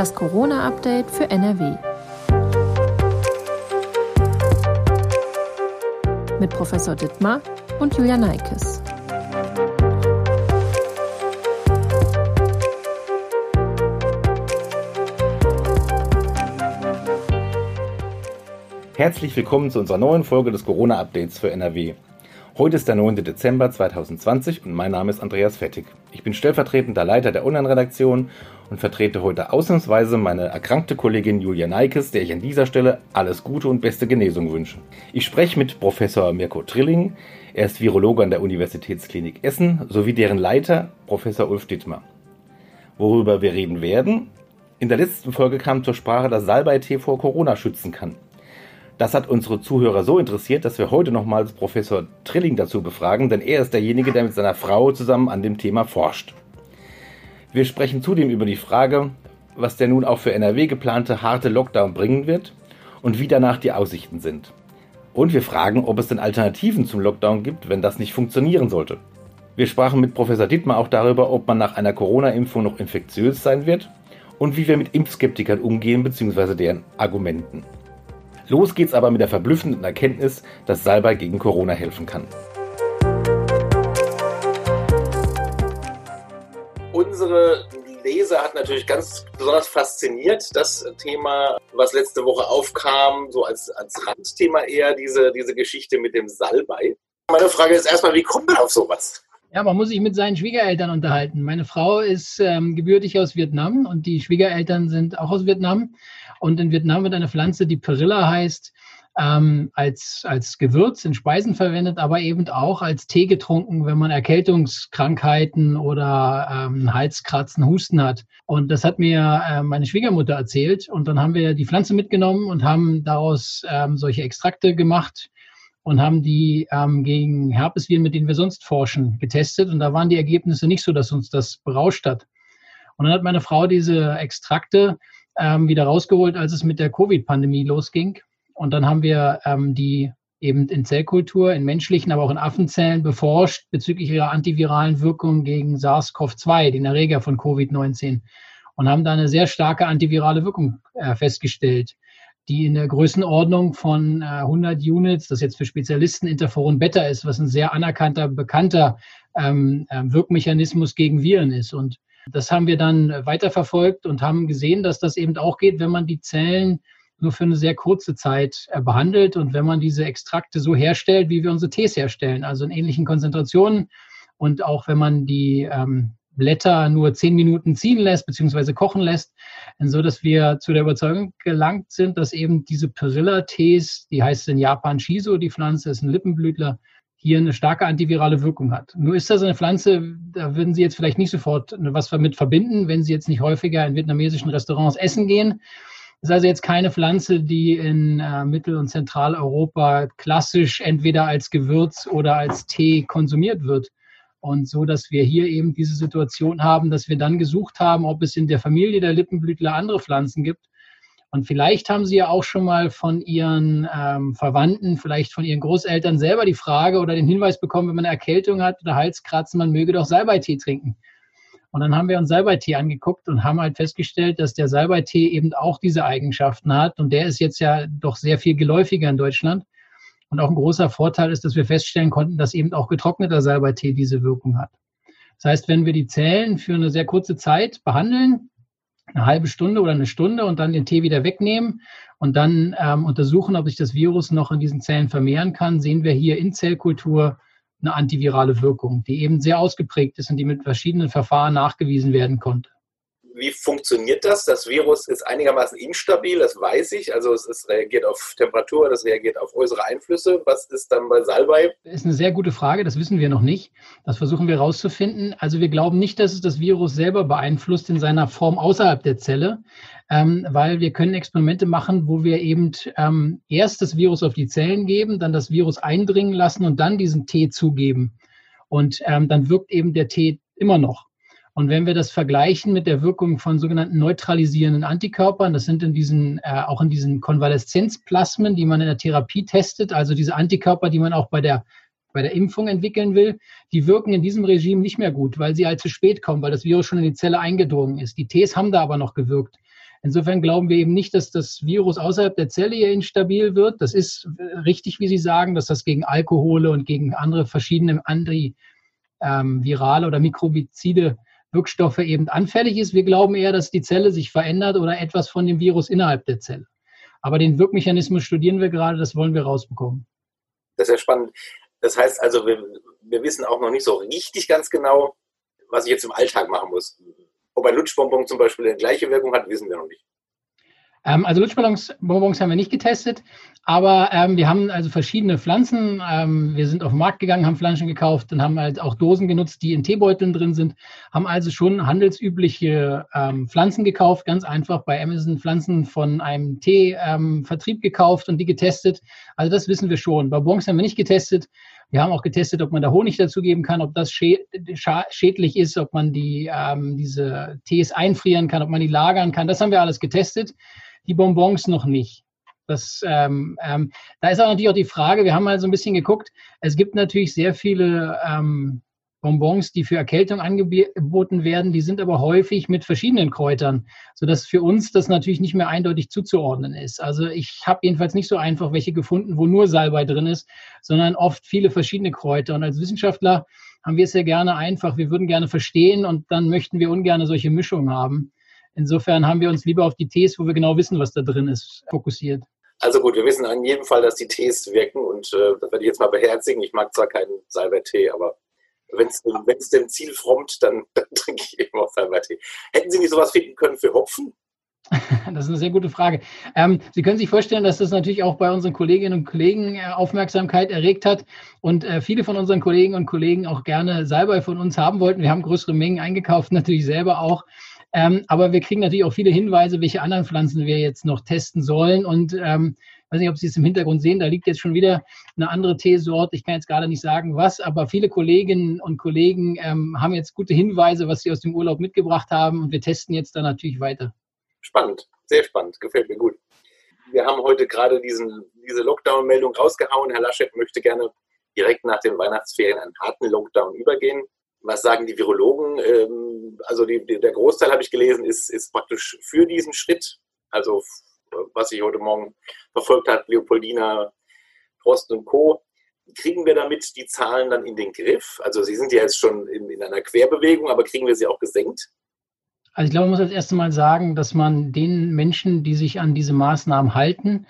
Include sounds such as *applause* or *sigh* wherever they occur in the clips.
Das Corona-Update für NRW. Mit Professor Dittmar und Julia Neikes. Herzlich willkommen zu unserer neuen Folge des Corona-Updates für NRW. Heute ist der 9. Dezember 2020 und mein Name ist Andreas Fettig. Ich bin stellvertretender Leiter der Online-Redaktion und vertrete heute ausnahmsweise meine erkrankte Kollegin Julia Neikes, der ich an dieser Stelle alles Gute und beste Genesung wünsche. Ich spreche mit Professor Mirko Trilling. Er ist Virologe an der Universitätsklinik Essen sowie deren Leiter Professor Ulf Dittmar. Worüber wir reden werden? In der letzten Folge kam zur Sprache, dass Salbei-Tee vor Corona schützen kann. Das hat unsere Zuhörer so interessiert, dass wir heute nochmals Professor Trilling dazu befragen, denn er ist derjenige, der mit seiner Frau zusammen an dem Thema forscht. Wir sprechen zudem über die Frage, was der nun auch für NRW geplante harte Lockdown bringen wird und wie danach die Aussichten sind. Und wir fragen, ob es denn Alternativen zum Lockdown gibt, wenn das nicht funktionieren sollte. Wir sprachen mit Professor Dittmar auch darüber, ob man nach einer Corona-Impfung noch infektiös sein wird und wie wir mit Impfskeptikern umgehen bzw. deren Argumenten. Los geht's aber mit der verblüffenden Erkenntnis, dass Salbei gegen Corona helfen kann. Unsere Leser hat natürlich ganz besonders fasziniert das Thema, was letzte Woche aufkam, so als, als Randthema eher diese, diese Geschichte mit dem Salbei. Meine Frage ist erstmal, wie kommt man auf sowas? Ja, man muss sich mit seinen Schwiegereltern unterhalten. Meine Frau ist ähm, gebürtig aus Vietnam und die Schwiegereltern sind auch aus Vietnam. Und in Vietnam wird eine Pflanze, die Perilla heißt, ähm, als, als Gewürz in Speisen verwendet, aber eben auch als Tee getrunken, wenn man Erkältungskrankheiten oder ähm, Halskratzen, Husten hat. Und das hat mir äh, meine Schwiegermutter erzählt. Und dann haben wir die Pflanze mitgenommen und haben daraus ähm, solche Extrakte gemacht und haben die ähm, gegen Herpesviren, mit denen wir sonst forschen, getestet. Und da waren die Ergebnisse nicht so, dass uns das berauscht hat. Und dann hat meine Frau diese Extrakte ähm, wieder rausgeholt, als es mit der Covid-Pandemie losging. Und dann haben wir ähm, die eben in Zellkultur, in menschlichen, aber auch in Affenzellen beforscht bezüglich ihrer antiviralen Wirkung gegen SARS-CoV-2, den Erreger von Covid-19, und haben da eine sehr starke antivirale Wirkung äh, festgestellt, die in der Größenordnung von äh, 100 Units, das jetzt für Spezialisten Interferon Beta ist, was ein sehr anerkannter, bekannter ähm, äh, Wirkmechanismus gegen Viren ist. Und das haben wir dann weiterverfolgt und haben gesehen, dass das eben auch geht, wenn man die Zellen nur für eine sehr kurze Zeit äh, behandelt und wenn man diese Extrakte so herstellt, wie wir unsere Tees herstellen, also in ähnlichen Konzentrationen. Und auch wenn man die ähm, Blätter nur zehn Minuten ziehen lässt beziehungsweise kochen lässt, so dass wir zu der Überzeugung gelangt sind, dass eben diese Perilla-Tees, die heißt in Japan Shiso, die Pflanze ist ein Lippenblütler, hier eine starke antivirale Wirkung hat. Nur ist das eine Pflanze, da würden Sie jetzt vielleicht nicht sofort was damit verbinden, wenn Sie jetzt nicht häufiger in vietnamesischen Restaurants essen gehen. Das ist also jetzt keine Pflanze, die in äh, Mittel- und Zentraleuropa klassisch entweder als Gewürz oder als Tee konsumiert wird. Und so, dass wir hier eben diese Situation haben, dass wir dann gesucht haben, ob es in der Familie der Lippenblütler andere Pflanzen gibt, und vielleicht haben Sie ja auch schon mal von Ihren ähm, Verwandten, vielleicht von Ihren Großeltern selber die Frage oder den Hinweis bekommen, wenn man eine Erkältung hat oder Halskratzen, man möge doch Salbeitee trinken. Und dann haben wir uns Salbeitee angeguckt und haben halt festgestellt, dass der Salbeitee eben auch diese Eigenschaften hat. Und der ist jetzt ja doch sehr viel geläufiger in Deutschland. Und auch ein großer Vorteil ist, dass wir feststellen konnten, dass eben auch getrockneter Salbeitee diese Wirkung hat. Das heißt, wenn wir die Zellen für eine sehr kurze Zeit behandeln, eine halbe Stunde oder eine Stunde und dann den Tee wieder wegnehmen und dann ähm, untersuchen, ob sich das Virus noch in diesen Zellen vermehren kann, sehen wir hier in Zellkultur eine antivirale Wirkung, die eben sehr ausgeprägt ist und die mit verschiedenen Verfahren nachgewiesen werden konnte wie funktioniert das? Das Virus ist einigermaßen instabil, das weiß ich. Also es, es reagiert auf Temperatur, das reagiert auf äußere Einflüsse. Was ist dann bei Salbei? Das ist eine sehr gute Frage, das wissen wir noch nicht. Das versuchen wir herauszufinden. Also wir glauben nicht, dass es das Virus selber beeinflusst in seiner Form außerhalb der Zelle, ähm, weil wir können Experimente machen, wo wir eben ähm, erst das Virus auf die Zellen geben, dann das Virus eindringen lassen und dann diesen Tee zugeben. Und ähm, dann wirkt eben der Tee immer noch. Und wenn wir das vergleichen mit der Wirkung von sogenannten neutralisierenden Antikörpern, das sind in diesen, äh, auch in diesen Konvaleszenzplasmen, die man in der Therapie testet, also diese Antikörper, die man auch bei der, bei der Impfung entwickeln will, die wirken in diesem Regime nicht mehr gut, weil sie halt zu spät kommen, weil das Virus schon in die Zelle eingedrungen ist. Die Ts haben da aber noch gewirkt. Insofern glauben wir eben nicht, dass das Virus außerhalb der Zelle hier instabil wird. Das ist richtig, wie Sie sagen, dass das gegen Alkohole und gegen andere verschiedene antivirale ähm, oder mikrobizide Wirkstoffe eben anfällig ist. Wir glauben eher, dass die Zelle sich verändert oder etwas von dem Virus innerhalb der Zelle. Aber den Wirkmechanismus studieren wir gerade, das wollen wir rausbekommen. Das ist ja spannend. Das heißt also, wir, wir wissen auch noch nicht so richtig ganz genau, was ich jetzt im Alltag machen muss. Ob ein Lutschbonbon zum Beispiel eine gleiche Wirkung hat, wissen wir noch nicht. Ähm, also Lutschbonbons haben wir nicht getestet, aber ähm, wir haben also verschiedene Pflanzen. Ähm, wir sind auf den Markt gegangen, haben Pflanzen gekauft und haben halt auch Dosen genutzt, die in Teebeuteln drin sind, haben also schon handelsübliche ähm, Pflanzen gekauft, ganz einfach bei Amazon Pflanzen von einem Teevertrieb ähm, gekauft und die getestet. Also das wissen wir schon. Bei Bonbons haben wir nicht getestet. Wir haben auch getestet, ob man da Honig dazugeben kann, ob das schädlich ist, ob man die, ähm, diese Tees einfrieren kann, ob man die lagern kann. Das haben wir alles getestet die Bonbons noch nicht. Das, ähm, ähm, da ist aber natürlich auch die Frage, wir haben mal so ein bisschen geguckt, es gibt natürlich sehr viele ähm, Bonbons, die für Erkältung angeboten werden, die sind aber häufig mit verschiedenen Kräutern, sodass für uns das natürlich nicht mehr eindeutig zuzuordnen ist. Also ich habe jedenfalls nicht so einfach welche gefunden, wo nur Salbei drin ist, sondern oft viele verschiedene Kräuter. Und als Wissenschaftler haben wir es ja gerne einfach, wir würden gerne verstehen und dann möchten wir ungern solche Mischungen haben. Insofern haben wir uns lieber auf die Tees, wo wir genau wissen, was da drin ist, fokussiert. Also gut, wir wissen an jedem Fall, dass die Tees wirken und äh, das werde ich jetzt mal beherzigen. Ich mag zwar keinen Salbei-Tee, aber wenn es dem Ziel frommt, dann, dann *laughs* trinke ich eben auch Salbei-Tee. Hätten Sie nicht sowas finden können für Hopfen? *laughs* Das ist eine sehr gute Frage. Ähm, Sie können sich vorstellen, dass das natürlich auch bei unseren Kolleginnen und Kollegen äh, Aufmerksamkeit erregt hat und äh, viele von unseren Kolleginnen und Kollegen auch gerne Salbei von uns haben wollten. Wir haben größere Mengen eingekauft, *laughs* natürlich selber auch. Ähm, aber wir kriegen natürlich auch viele Hinweise, welche anderen Pflanzen wir jetzt noch testen sollen. Und ähm, ich weiß nicht, ob Sie es im Hintergrund sehen, da liegt jetzt schon wieder eine andere Teesorte. Ich kann jetzt gerade nicht sagen, was, aber viele Kolleginnen und Kollegen ähm, haben jetzt gute Hinweise, was sie aus dem Urlaub mitgebracht haben. Und wir testen jetzt da natürlich weiter. Spannend, sehr spannend, gefällt mir gut. Wir haben heute gerade diesen, diese Lockdown-Meldung rausgehauen. Herr Laschet möchte gerne direkt nach den Weihnachtsferien einen harten Lockdown übergehen. Was sagen die Virologen? Ähm, also die, der Großteil, habe ich gelesen, ist, ist praktisch für diesen Schritt. Also was ich heute Morgen verfolgt hat, Leopoldina, Prost und Co. Kriegen wir damit die Zahlen dann in den Griff? Also Sie sind ja jetzt schon in, in einer Querbewegung, aber kriegen wir sie auch gesenkt? Also ich glaube, man muss als erstes Mal sagen, dass man den Menschen, die sich an diese Maßnahmen halten,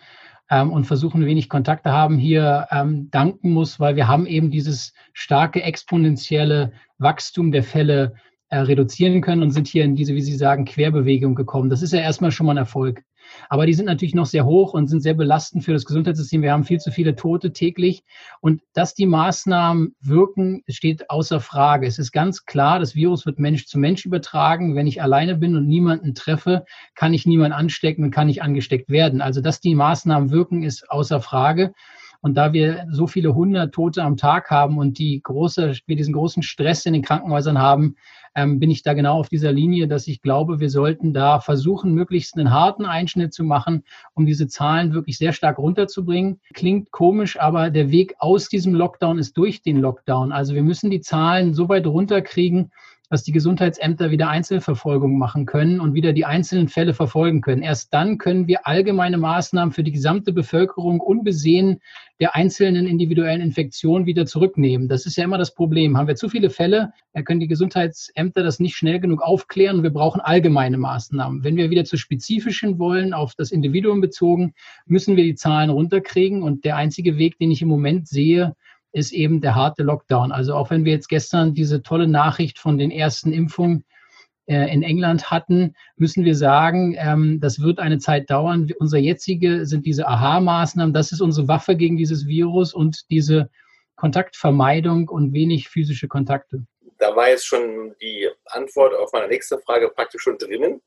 ähm, und versuchen, wenig Kontakte haben, hier ähm, danken muss, weil wir haben eben dieses starke exponentielle Wachstum der Fälle äh, reduzieren können und sind hier in diese, wie Sie sagen, Querbewegung gekommen. Das ist ja erstmal schon mal ein Erfolg. Aber die sind natürlich noch sehr hoch und sind sehr belastend für das Gesundheitssystem. Wir haben viel zu viele Tote täglich. Und dass die Maßnahmen wirken, steht außer Frage. Es ist ganz klar, das Virus wird Mensch zu Mensch übertragen. Wenn ich alleine bin und niemanden treffe, kann ich niemanden anstecken und kann nicht angesteckt werden. Also, dass die Maßnahmen wirken, ist außer Frage. Und da wir so viele hundert Tote am Tag haben und die große, wir diesen großen Stress in den Krankenhäusern haben, ähm, bin ich da genau auf dieser Linie, dass ich glaube, wir sollten da versuchen, möglichst einen harten Einschnitt zu machen, um diese Zahlen wirklich sehr stark runterzubringen. Klingt komisch, aber der Weg aus diesem Lockdown ist durch den Lockdown. Also wir müssen die Zahlen so weit runterkriegen, dass die Gesundheitsämter wieder Einzelverfolgung machen können und wieder die einzelnen Fälle verfolgen können. Erst dann können wir allgemeine Maßnahmen für die gesamte Bevölkerung unbesehen der einzelnen individuellen Infektion wieder zurücknehmen. Das ist ja immer das Problem. Haben wir zu viele Fälle, dann können die Gesundheitsämter das nicht schnell genug aufklären wir brauchen allgemeine Maßnahmen. Wenn wir wieder zu spezifischen wollen, auf das Individuum bezogen, müssen wir die Zahlen runterkriegen und der einzige Weg, den ich im Moment sehe, ist eben der harte Lockdown. Also auch wenn wir jetzt gestern diese tolle Nachricht von den ersten Impfungen äh, in England hatten, müssen wir sagen, ähm, das wird eine Zeit dauern. Unser jetzige sind diese Aha-Maßnahmen. Das ist unsere Waffe gegen dieses Virus und diese Kontaktvermeidung und wenig physische Kontakte. Da war jetzt schon die Antwort auf meine nächste Frage praktisch schon drinnen.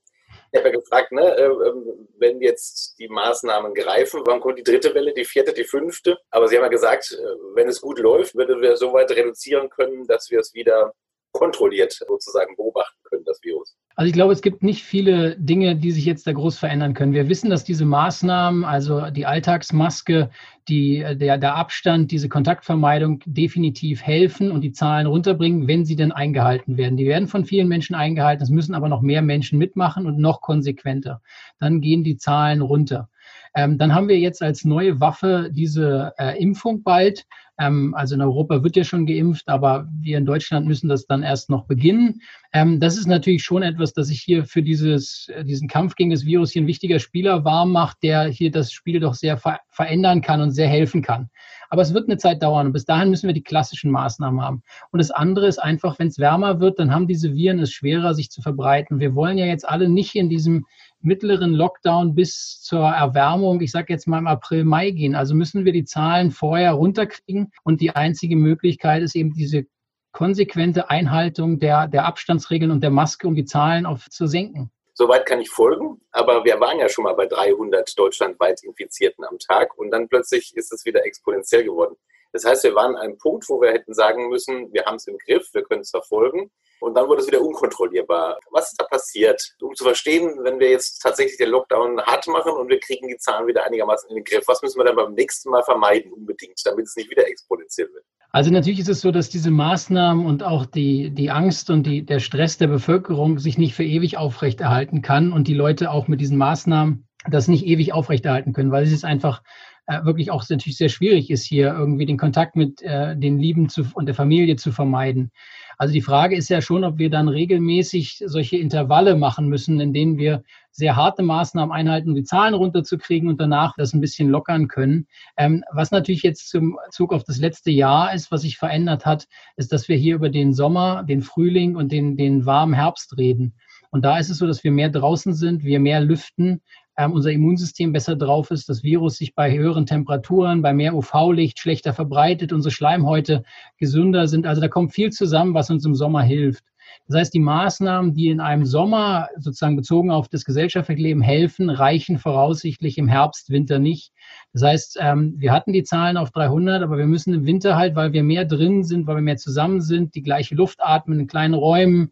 Ich habe ja gefragt, ne, äh, ähm, wenn jetzt die Maßnahmen greifen, wann kommt die dritte Welle, die vierte, die fünfte? Aber Sie haben ja gesagt, äh, wenn es gut läuft, würden wir so weit reduzieren können, dass wir es wieder kontrolliert sozusagen beobachten können, das Virus? Also ich glaube, es gibt nicht viele Dinge, die sich jetzt da groß verändern können. Wir wissen, dass diese Maßnahmen, also die Alltagsmaske, die, der, der Abstand, diese Kontaktvermeidung definitiv helfen und die Zahlen runterbringen, wenn sie denn eingehalten werden. Die werden von vielen Menschen eingehalten, es müssen aber noch mehr Menschen mitmachen und noch konsequenter. Dann gehen die Zahlen runter. Ähm, dann haben wir jetzt als neue Waffe diese äh, Impfung bald. Ähm, also in Europa wird ja schon geimpft, aber wir in Deutschland müssen das dann erst noch beginnen. Ähm, das ist natürlich schon etwas, das sich hier für dieses, äh, diesen Kampf gegen das Virus hier ein wichtiger Spieler warm macht, der hier das Spiel doch sehr ver verändern kann und sehr helfen kann. Aber es wird eine Zeit dauern und bis dahin müssen wir die klassischen Maßnahmen haben. Und das andere ist einfach, wenn es wärmer wird, dann haben diese Viren es schwerer, sich zu verbreiten. Wir wollen ja jetzt alle nicht in diesem mittleren Lockdown bis zur Erwärmung, ich sage jetzt mal im April, Mai gehen. Also müssen wir die Zahlen vorher runterkriegen. Und die einzige Möglichkeit ist eben diese konsequente Einhaltung der, der Abstandsregeln und der Maske, um die Zahlen auf zu senken. Soweit kann ich folgen, aber wir waren ja schon mal bei 300 deutschlandweit Infizierten am Tag und dann plötzlich ist es wieder exponentiell geworden. Das heißt, wir waren an einem Punkt, wo wir hätten sagen müssen, wir haben es im Griff, wir können es verfolgen und dann wurde es wieder unkontrollierbar. Was ist da passiert? Um zu verstehen, wenn wir jetzt tatsächlich den Lockdown hart machen und wir kriegen die Zahlen wieder einigermaßen in den Griff, was müssen wir dann beim nächsten Mal vermeiden unbedingt, damit es nicht wieder exponentiell wird? Also natürlich ist es so, dass diese Maßnahmen und auch die, die Angst und die, der Stress der Bevölkerung sich nicht für ewig aufrechterhalten kann und die Leute auch mit diesen Maßnahmen das nicht ewig aufrechterhalten können, weil es ist einfach äh, wirklich auch natürlich sehr schwierig ist, hier irgendwie den Kontakt mit äh, den Lieben zu, und der Familie zu vermeiden. Also die Frage ist ja schon, ob wir dann regelmäßig solche Intervalle machen müssen, in denen wir sehr harte Maßnahmen einhalten, um die Zahlen runterzukriegen und danach das ein bisschen lockern können. Ähm, was natürlich jetzt zum Zug auf das letzte Jahr ist, was sich verändert hat, ist, dass wir hier über den Sommer, den Frühling und den, den warmen Herbst reden. Und da ist es so, dass wir mehr draußen sind, wir mehr lüften, unser Immunsystem besser drauf ist, das Virus sich bei höheren Temperaturen, bei mehr UV-Licht schlechter verbreitet, unsere Schleimhäute gesünder sind. Also da kommt viel zusammen, was uns im Sommer hilft. Das heißt, die Maßnahmen, die in einem Sommer sozusagen bezogen auf das gesellschaftliche Leben helfen, reichen voraussichtlich im Herbst, Winter nicht. Das heißt, ähm, wir hatten die Zahlen auf 300, aber wir müssen im Winter halt, weil wir mehr drin sind, weil wir mehr zusammen sind, die gleiche Luft atmen in kleinen Räumen,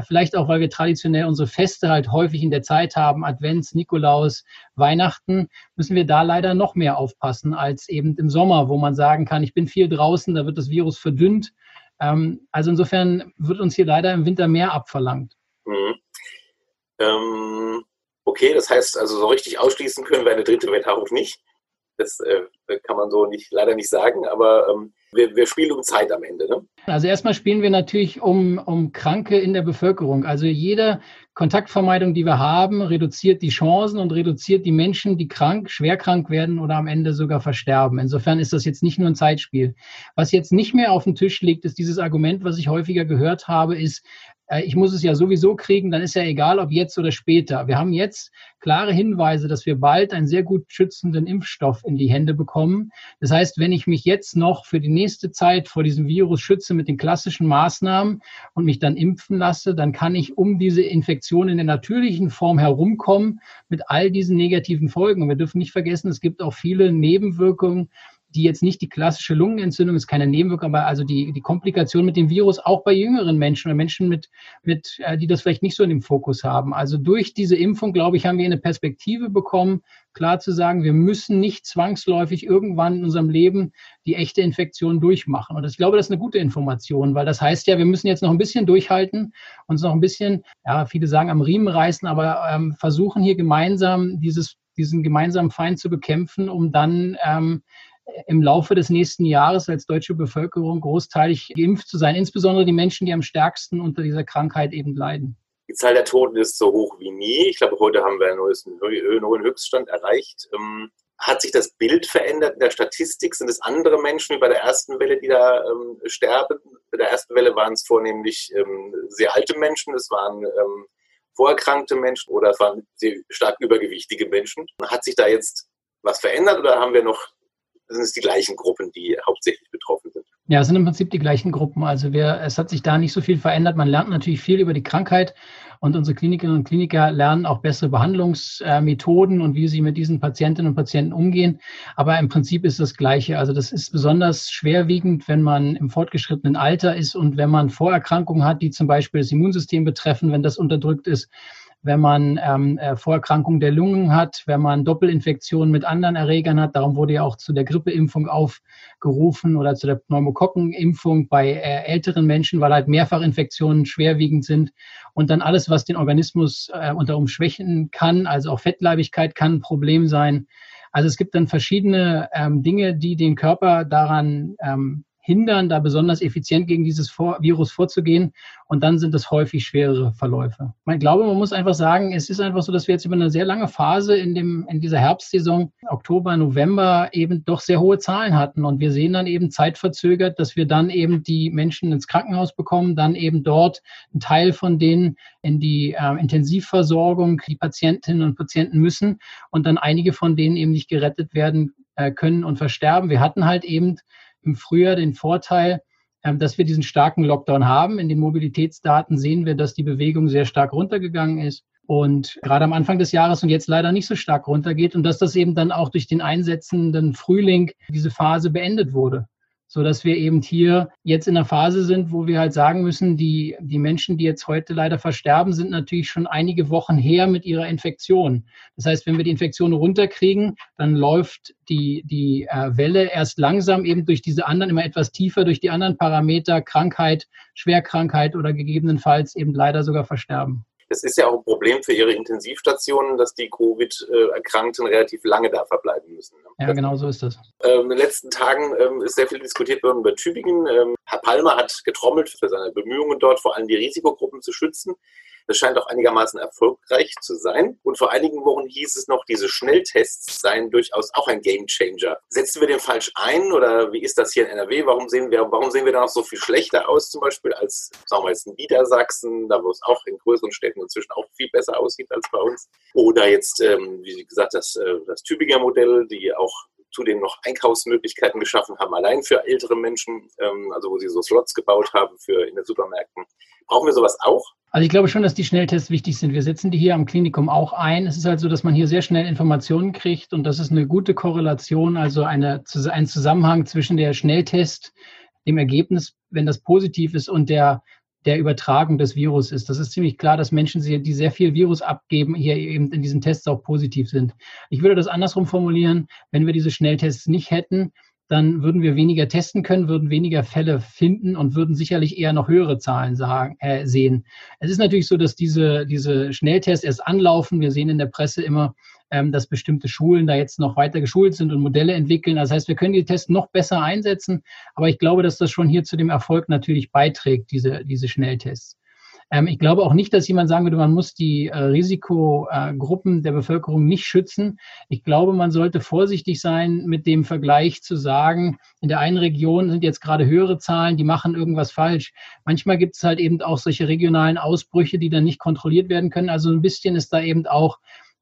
vielleicht auch, weil wir traditionell unsere Feste halt häufig in der Zeit haben, Advents, Nikolaus, Weihnachten, müssen wir da leider noch mehr aufpassen als eben im Sommer, wo man sagen kann, ich bin viel draußen, da wird das Virus verdünnt. Ähm, also insofern wird uns hier leider im Winter mehr abverlangt. Mhm. Ähm, okay, das heißt also so richtig ausschließen können wir eine dritte Welle nicht. Das äh, kann man so nicht, leider nicht sagen, aber ähm, wir, wir, spielen um Zeit am Ende. Ne? Also erstmal spielen wir natürlich um, um Kranke in der Bevölkerung. Also jede Kontaktvermeidung, die wir haben, reduziert die Chancen und reduziert die Menschen, die krank, schwer krank werden oder am Ende sogar versterben. Insofern ist das jetzt nicht nur ein Zeitspiel. Was jetzt nicht mehr auf dem Tisch liegt, ist dieses Argument, was ich häufiger gehört habe, ist, ich muss es ja sowieso kriegen, dann ist ja egal, ob jetzt oder später. Wir haben jetzt klare Hinweise, dass wir bald einen sehr gut schützenden Impfstoff in die Hände bekommen. Das heißt, wenn ich mich jetzt noch für die nächste Zeit vor diesem Virus schütze mit den klassischen Maßnahmen und mich dann impfen lasse, dann kann ich um diese Infektion in der natürlichen Form herumkommen mit all diesen negativen Folgen. Und wir dürfen nicht vergessen, es gibt auch viele Nebenwirkungen die jetzt nicht die klassische Lungenentzündung ist, keine Nebenwirkung, aber also die, die Komplikation mit dem Virus auch bei jüngeren Menschen oder Menschen mit, mit, äh, die das vielleicht nicht so in dem Fokus haben. Also durch diese Impfung, glaube ich, haben wir eine Perspektive bekommen, klar zu sagen, wir müssen nicht zwangsläufig irgendwann in unserem Leben die echte Infektion durchmachen. Und ich glaube, das ist eine gute Information, weil das heißt ja, wir müssen jetzt noch ein bisschen durchhalten, uns noch ein bisschen, ja, viele sagen am Riemen reißen, aber ähm, versuchen hier gemeinsam dieses diesen gemeinsamen Feind zu bekämpfen, um dann ähm, im Laufe des nächsten Jahres als deutsche Bevölkerung großteilig geimpft zu sein, insbesondere die Menschen, die am stärksten unter dieser Krankheit eben leiden. Die Zahl der Toten ist so hoch wie nie. Ich glaube, heute haben wir einen neuen Höchststand erreicht. Ähm, hat sich das Bild verändert in der Statistik? Sind es andere Menschen wie bei der ersten Welle, die da ähm, sterben? Bei der ersten Welle waren es vornehmlich ähm, sehr alte Menschen, es waren ähm, vorerkrankte Menschen oder es waren sehr stark übergewichtige Menschen. Hat sich da jetzt was verändert oder haben wir noch sind es die gleichen Gruppen, die hauptsächlich betroffen sind. Ja, es sind im Prinzip die gleichen Gruppen. Also wir, es hat sich da nicht so viel verändert. Man lernt natürlich viel über die Krankheit Und unsere Klinikerinnen und Kliniker lernen auch bessere Behandlungsmethoden und wie sie mit diesen Patientinnen und Patienten umgehen. Aber im Prinzip ist das Gleiche. Also das ist besonders schwerwiegend, wenn man im fortgeschrittenen Alter ist und wenn man Vorerkrankungen hat, die zum Beispiel das Immunsystem betreffen, wenn das unterdrückt ist wenn man ähm, äh, Vorerkrankungen der Lungen hat, wenn man Doppelinfektionen mit anderen Erregern hat. Darum wurde ja auch zu der Grippeimpfung aufgerufen oder zu der Pneumokokkenimpfung bei äh, älteren Menschen, weil halt Mehrfachinfektionen schwerwiegend sind. Und dann alles, was den Organismus äh, unter Umschwächen kann, also auch Fettleibigkeit kann ein Problem sein. Also es gibt dann verschiedene ähm, Dinge, die den Körper daran ähm, hindern, da besonders effizient gegen dieses Virus vorzugehen. Und dann sind es häufig schwerere Verläufe. Ich glaube, man muss einfach sagen, es ist einfach so, dass wir jetzt über eine sehr lange Phase in, dem, in dieser Herbstsaison, Oktober, November, eben doch sehr hohe Zahlen hatten. Und wir sehen dann eben zeitverzögert, dass wir dann eben die Menschen ins Krankenhaus bekommen, dann eben dort ein Teil von denen in die äh, Intensivversorgung, die Patientinnen und Patienten müssen und dann einige von denen eben nicht gerettet werden äh, können und versterben. Wir hatten halt eben im Frühjahr den Vorteil, ähm, dass wir diesen starken Lockdown haben. In den Mobilitätsdaten sehen wir, dass die Bewegung sehr stark runtergegangen ist und gerade am Anfang des Jahres und jetzt leider nicht so stark runtergeht und dass das eben dann auch durch den einsetzenden Frühling diese Phase beendet wurde so dass wir eben hier jetzt in der Phase sind, wo wir halt sagen müssen, die, die Menschen, die jetzt heute leider versterben, sind natürlich schon einige Wochen her mit ihrer Infektion. Das heißt, wenn wir die Infektion runterkriegen, dann läuft die, die äh, Welle erst langsam eben durch diese anderen, immer etwas tiefer durch die anderen Parameter, Krankheit, Schwerkrankheit oder gegebenenfalls eben leider sogar Versterben. Das ist ja auch ein Problem für Ihre Intensivstationen, dass die Covid-Erkrankten relativ lange da verbleiben müssen. Ne? Ja, genau so ist das. Ähm, in den letzten Tagen ähm, ist sehr viel diskutiert worden über Tübingen. Ähm, Herr Palmer hat getrommelt für seine Bemühungen dort, vor allem die Risikogruppen zu schützen. Das scheint auch einigermaßen erfolgreich zu sein. Und vor einigen Wochen hieß es noch, diese Schnelltests seien durchaus auch ein Gamechanger. Setzen wir den falsch ein oder wie ist das hier in NRW? Warum sehen wir, warum sehen wir da noch so viel schlechter aus, zum Beispiel als, sagen wir jetzt in Niedersachsen, da wo es auch in größeren Städten inzwischen auch viel besser aussieht als bei uns? Oder jetzt, ähm, wie gesagt, das, äh, das Tübinger Modell, die auch zudem noch Einkaufsmöglichkeiten geschaffen haben, allein für ältere Menschen, ähm, also wo sie so Slots gebaut haben für in den Supermärkten. Brauchen wir sowas auch? Also ich glaube schon, dass die Schnelltests wichtig sind. Wir setzen die hier am Klinikum auch ein. Es ist halt so, dass man hier sehr schnell Informationen kriegt und das ist eine gute Korrelation, also eine, ein Zusammenhang zwischen der Schnelltest, dem Ergebnis, wenn das positiv ist, und der, der Übertragung des Virus ist. Das ist ziemlich klar, dass Menschen, die sehr viel Virus abgeben, hier eben in diesen Tests auch positiv sind. Ich würde das andersrum formulieren, wenn wir diese Schnelltests nicht hätten, dann würden wir weniger testen können, würden weniger Fälle finden und würden sicherlich eher noch höhere Zahlen sagen, äh, sehen. Es ist natürlich so, dass diese, diese Schnelltests erst anlaufen. Wir sehen in der Presse immer, ähm, dass bestimmte Schulen da jetzt noch weiter geschult sind und Modelle entwickeln. Das heißt, wir können die Tests noch besser einsetzen. Aber ich glaube, dass das schon hier zu dem Erfolg natürlich beiträgt, diese, diese Schnelltests. Ähm, ich glaube auch nicht, dass jemand sagen würde, man muss die äh, Risikogruppen der Bevölkerung nicht schützen. Ich glaube, man sollte vorsichtig sein mit dem Vergleich zu sagen, in der einen Region sind jetzt gerade höhere Zahlen, die machen irgendwas falsch. Manchmal gibt es halt eben auch solche regionalen Ausbrüche, die dann nicht kontrolliert werden können. Also ein bisschen ist da eben auch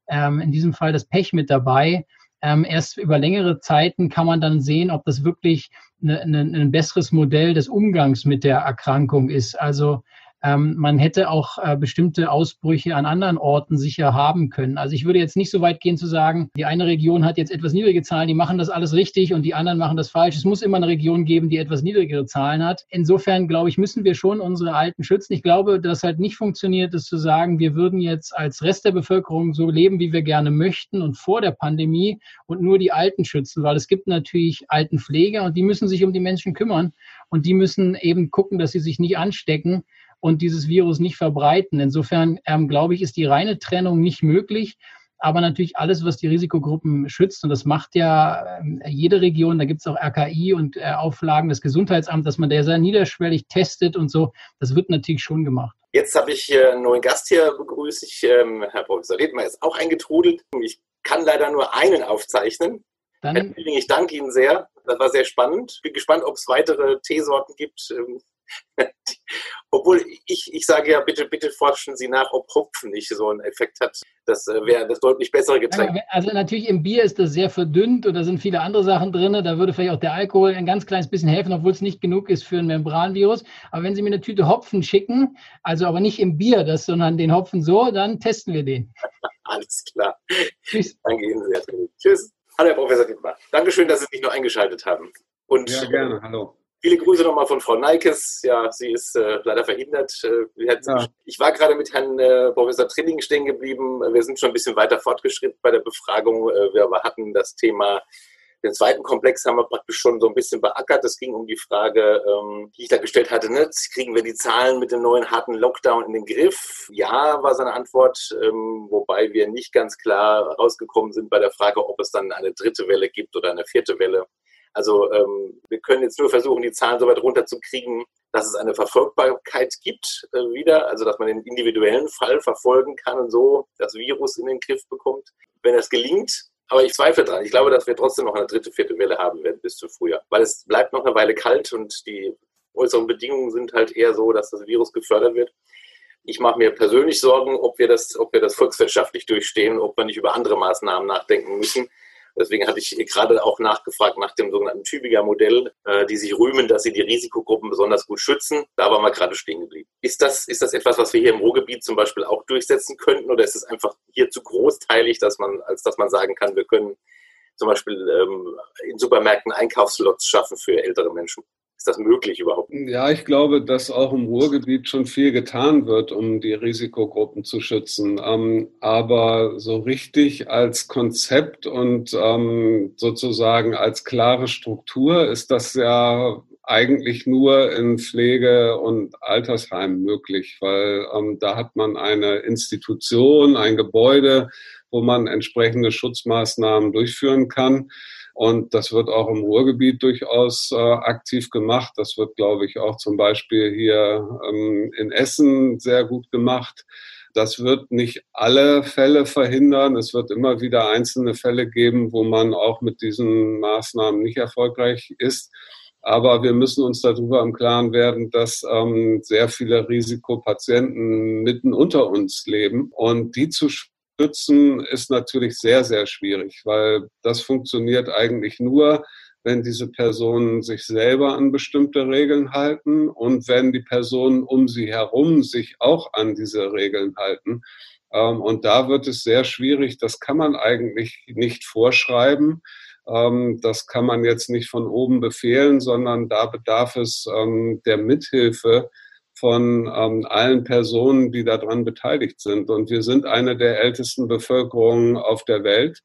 ähm, in diesem Fall das Pech mit dabei. Ähm, erst über längere Zeiten kann man dann sehen, ob das wirklich eine, eine, ein besseres Modell des Umgangs mit der Erkrankung ist. Also ähm, man hätte auch äh, bestimmte Ausbrüche an anderen Orten sicher haben können. Also ich würde jetzt nicht so weit gehen zu sagen, die eine Region hat jetzt etwas niedrige Zahlen, die machen das alles richtig und die anderen machen das falsch. Es muss immer eine Region geben, die etwas niedrigere Zahlen hat. Insofern glaube ich, müssen wir schon unsere Alten schützen. Ich glaube, dass halt nicht funktioniert, ist zu sagen, wir würden jetzt als Rest der Bevölkerung so leben, wie wir gerne möchten und vor der Pandemie und nur die Alten schützen, weil es gibt natürlich Altenpfleger und die müssen sich um die Menschen kümmern und die müssen eben gucken, dass sie sich nicht anstecken und dieses Virus nicht verbreiten. Insofern ähm, glaube ich, ist die reine Trennung nicht möglich. Aber natürlich alles, was die Risikogruppen schützt, und das macht ja äh, jede Region, da gibt es auch RKI und äh, Auflagen des Gesundheitsamts, dass man der sehr niederschwellig testet und so, das wird natürlich schon gemacht. Jetzt habe ich einen neuen Gast hier begrüßt. Ich, ähm, Herr Professor Redmer ist auch eingetrudelt. Ich kann leider nur einen aufzeichnen. Dann, Herr Billing, ich danke Ihnen sehr. Das war sehr spannend. Bin gespannt, ob es weitere Teesorten gibt, ähm, *laughs* Obwohl ich, ich sage ja, bitte, bitte forschen Sie nach, ob Hopfen nicht so einen Effekt hat. Das äh, wäre das deutlich bessere Getränk. Also natürlich im Bier ist das sehr verdünnt und da sind viele andere Sachen drin. Da würde vielleicht auch der Alkohol ein ganz kleines bisschen helfen, obwohl es nicht genug ist für ein Membranvirus. Aber wenn Sie mir eine Tüte Hopfen schicken, also aber nicht im Bier, das, sondern den Hopfen so, dann testen wir den. *laughs* Alles klar. Tschüss. Danke Ihnen sehr. Tschüss. Hallo, Herr Professor Dittmar. Dankeschön, dass Sie sich noch eingeschaltet haben. Und ja, gerne. Hallo. Viele Grüße nochmal von Frau Neikes. Ja, sie ist äh, leider verhindert. Äh, ja. Ich war gerade mit Herrn äh, Professor Trilling stehen geblieben. Wir sind schon ein bisschen weiter fortgeschritten bei der Befragung. Äh, wir hatten das Thema, den zweiten Komplex haben wir praktisch schon so ein bisschen beackert. Es ging um die Frage, ähm, die ich da gestellt hatte, ne? kriegen wir die Zahlen mit dem neuen harten Lockdown in den Griff? Ja, war seine Antwort, ähm, wobei wir nicht ganz klar rausgekommen sind bei der Frage, ob es dann eine dritte Welle gibt oder eine vierte Welle. Also ähm, wir können jetzt nur versuchen, die Zahlen so weit runterzukriegen, dass es eine Verfolgbarkeit gibt äh, wieder, also dass man den individuellen Fall verfolgen kann und so das Virus in den Griff bekommt. Wenn das gelingt, aber ich zweifle dran. Ich glaube, dass wir trotzdem noch eine dritte, vierte Welle haben werden bis zu Frühjahr, weil es bleibt noch eine Weile kalt und die äußeren Bedingungen sind halt eher so, dass das Virus gefördert wird. Ich mache mir persönlich Sorgen, ob wir das, ob wir das volkswirtschaftlich durchstehen, ob wir nicht über andere Maßnahmen nachdenken müssen. Deswegen hatte ich gerade auch nachgefragt nach dem sogenannten Tübinger Modell, äh, die sich rühmen, dass sie die Risikogruppen besonders gut schützen. Da waren wir gerade stehen geblieben. Ist das, ist das etwas, was wir hier im Ruhrgebiet zum Beispiel auch durchsetzen könnten oder ist es einfach hier zu großteilig, dass man, als dass man sagen kann, wir können zum Beispiel ähm, in Supermärkten Einkaufslots schaffen für ältere Menschen? Ist das möglich überhaupt? Ja, ich glaube, dass auch im Ruhrgebiet schon viel getan wird, um die Risikogruppen zu schützen. Ähm, aber so richtig als Konzept und ähm, sozusagen als klare Struktur ist das ja eigentlich nur in Pflege- und Altersheimen möglich, weil ähm, da hat man eine Institution, ein Gebäude, wo man entsprechende Schutzmaßnahmen durchführen kann. Und das wird auch im Ruhrgebiet durchaus äh, aktiv gemacht. Das wird, glaube ich, auch zum Beispiel hier ähm, in Essen sehr gut gemacht. Das wird nicht alle Fälle verhindern. Es wird immer wieder einzelne Fälle geben, wo man auch mit diesen Maßnahmen nicht erfolgreich ist. Aber wir müssen uns darüber im Klaren werden, dass ähm, sehr viele Risikopatienten mitten unter uns leben und die zu schützen ist natürlich sehr, sehr schwierig, weil das funktioniert eigentlich nur, wenn diese Personen sich selber an bestimmte Regeln halten und wenn die Personen um sie herum sich auch an diese Regeln halten. Ähm, und da wird es sehr schwierig. Das kann man eigentlich nicht vorschreiben. Ähm, das kann man jetzt nicht von oben befehlen, sondern da bedarf es ähm, der Mithilfe von ähm, allen Personen, die daran beteiligt sind. Und wir sind eine der ältesten Bevölkerungen auf der Welt.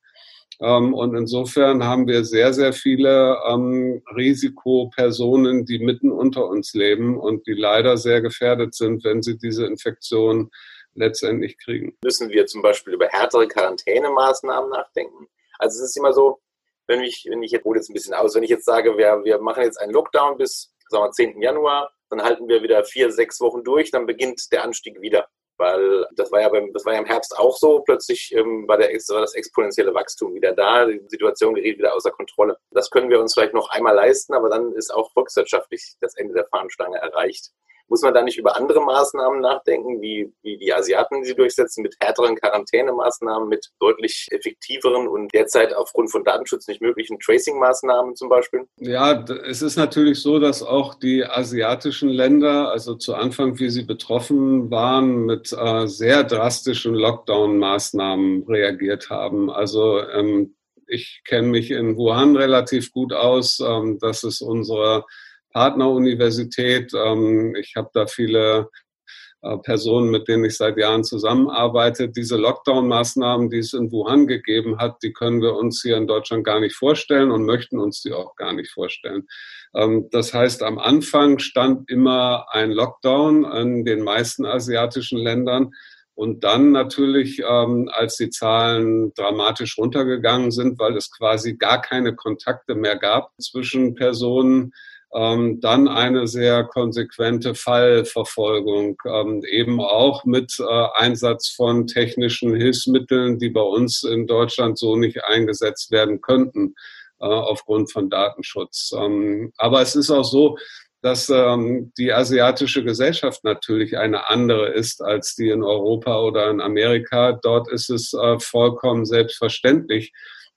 Ähm, und insofern haben wir sehr, sehr viele ähm, Risikopersonen, die mitten unter uns leben und die leider sehr gefährdet sind, wenn sie diese Infektion letztendlich kriegen. Müssen wir zum Beispiel über härtere Quarantänemaßnahmen nachdenken? Also es ist immer so, wenn ich, wenn ich jetzt, hole jetzt ein bisschen aus, wenn ich jetzt sage, wir, wir machen jetzt einen Lockdown bis sagen wir, 10. Januar, dann halten wir wieder vier, sechs Wochen durch, dann beginnt der Anstieg wieder. Weil das war ja beim, das war ja im Herbst auch so. Plötzlich ähm, war, der, war das exponentielle Wachstum wieder da. Die Situation geriet wieder außer Kontrolle. Das können wir uns vielleicht noch einmal leisten, aber dann ist auch volkswirtschaftlich das Ende der Fahnenstange erreicht. Muss man da nicht über andere Maßnahmen nachdenken, wie, wie die Asiaten sie durchsetzen, mit härteren Quarantänemaßnahmen, mit deutlich effektiveren und derzeit aufgrund von Datenschutz nicht möglichen Tracing-Maßnahmen zum Beispiel? Ja, es ist natürlich so, dass auch die asiatischen Länder, also zu Anfang, wie sie betroffen waren, mit äh, sehr drastischen Lockdown-Maßnahmen reagiert haben. Also ähm, ich kenne mich in Wuhan relativ gut aus. Ähm, das ist unsere Partneruniversität. Ähm, ich habe da viele äh, Personen, mit denen ich seit Jahren zusammenarbeite. Diese Lockdown-Maßnahmen, die es in Wuhan gegeben hat, die können wir uns hier in Deutschland gar nicht vorstellen und möchten uns die auch gar nicht vorstellen. Ähm, das heißt, am Anfang stand immer ein Lockdown in den meisten asiatischen Ländern. Und dann natürlich, ähm, als die Zahlen dramatisch runtergegangen sind, weil es quasi gar keine Kontakte mehr gab zwischen Personen, ähm, dann eine sehr konsequente Fallverfolgung, ähm, eben auch mit äh, Einsatz von technischen Hilfsmitteln, die bei uns in Deutschland so nicht eingesetzt werden könnten äh, aufgrund von Datenschutz. Ähm, aber es ist auch so, dass ähm, die asiatische Gesellschaft natürlich eine andere ist als die in Europa oder in Amerika. Dort ist es äh, vollkommen selbstverständlich,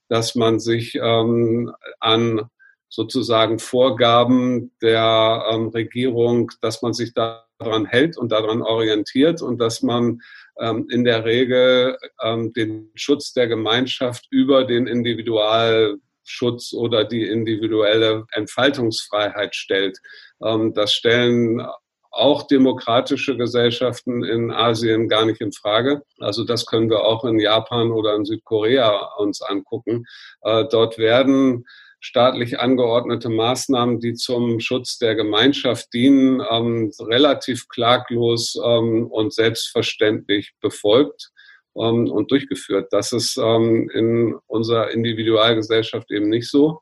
dass man sich ähm, an sozusagen Vorgaben der ähm, Regierung, dass man sich daran hält und daran orientiert und dass man ähm, in der Regel ähm, den Schutz der Gemeinschaft über den Individualschutz oder die individuelle Entfaltungsfreiheit stellt. Ähm, das stellen auch demokratische Gesellschaften in Asien gar nicht in Frage. Also das können wir auch in Japan oder in Südkorea uns angucken. Äh, dort werden staatlich angeordnete Maßnahmen, die zum Schutz der Gemeinschaft dienen, ähm, relativ klaglos ähm, und selbstverständlich befolgt ähm, und durchgeführt. Das ist ähm, in unserer Individualgesellschaft eben nicht so.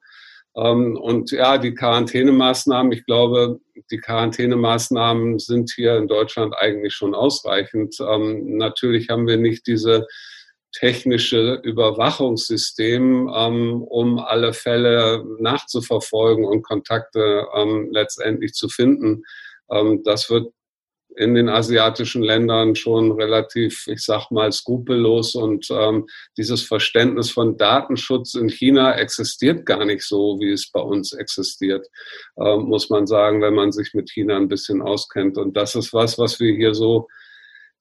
Ähm, und ja, die Quarantänemaßnahmen, ich glaube, die Quarantänemaßnahmen sind hier in Deutschland eigentlich schon ausreichend. Ähm, natürlich haben wir nicht diese technische Überwachungssystem, ähm, um alle Fälle nachzuverfolgen und Kontakte ähm, letztendlich zu finden. Ähm, das wird in den asiatischen Ländern schon relativ, ich sag mal, skrupellos und ähm, dieses Verständnis von Datenschutz in China existiert gar nicht so, wie es bei uns existiert, ähm, muss man sagen, wenn man sich mit China ein bisschen auskennt. Und das ist was, was wir hier so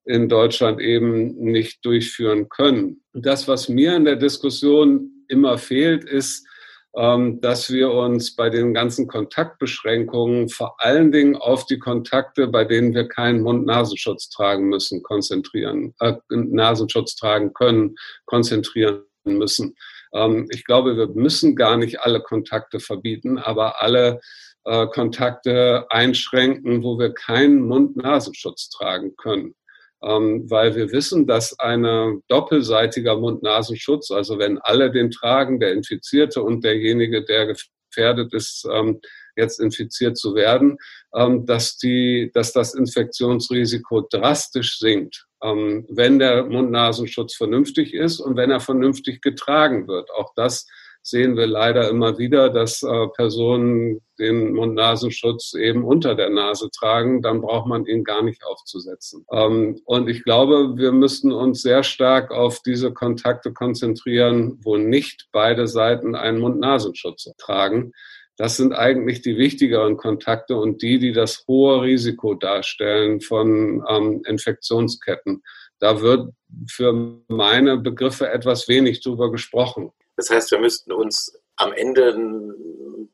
in Deutschland eben nicht durchführen können. Das, was mir in der Diskussion immer fehlt, ist, ähm, dass wir uns bei den ganzen Kontaktbeschränkungen vor allen Dingen auf die Kontakte, bei denen wir keinen Mund-Nasenschutz tragen müssen, konzentrieren, äh, Nasenschutz tragen können, konzentrieren müssen. Ähm, ich glaube, wir müssen gar nicht alle Kontakte verbieten, aber alle äh, Kontakte einschränken, wo wir keinen Mund-Nasenschutz tragen können weil wir wissen, dass ein doppelseitiger Mund-Nasenschutz, also wenn alle den tragen, der Infizierte und derjenige, der gefährdet ist, ähm, jetzt infiziert zu werden, ähm, dass, die, dass das Infektionsrisiko drastisch sinkt, ähm, wenn der Mund-Nasenschutz vernünftig ist und wenn er vernünftig getragen wird. Auch das sehen wir leider immer wieder, dass äh, Personen den Mund-Nasenschutz eben unter der Nase tragen, dann braucht man ihn gar nicht aufzusetzen. Ähm, und ich glaube, wir müssten uns sehr stark auf diese Kontakte konzentrieren, wo nicht beide Seiten einen Mund-Nasenschutz tragen. Das sind eigentlich die wichtigeren Kontakte und die, die das hohe Risiko darstellen von ähm, Infektionsketten. Da wird für meine Begriffe etwas wenig drüber gesprochen. Das heißt, wir müssten uns am Ende,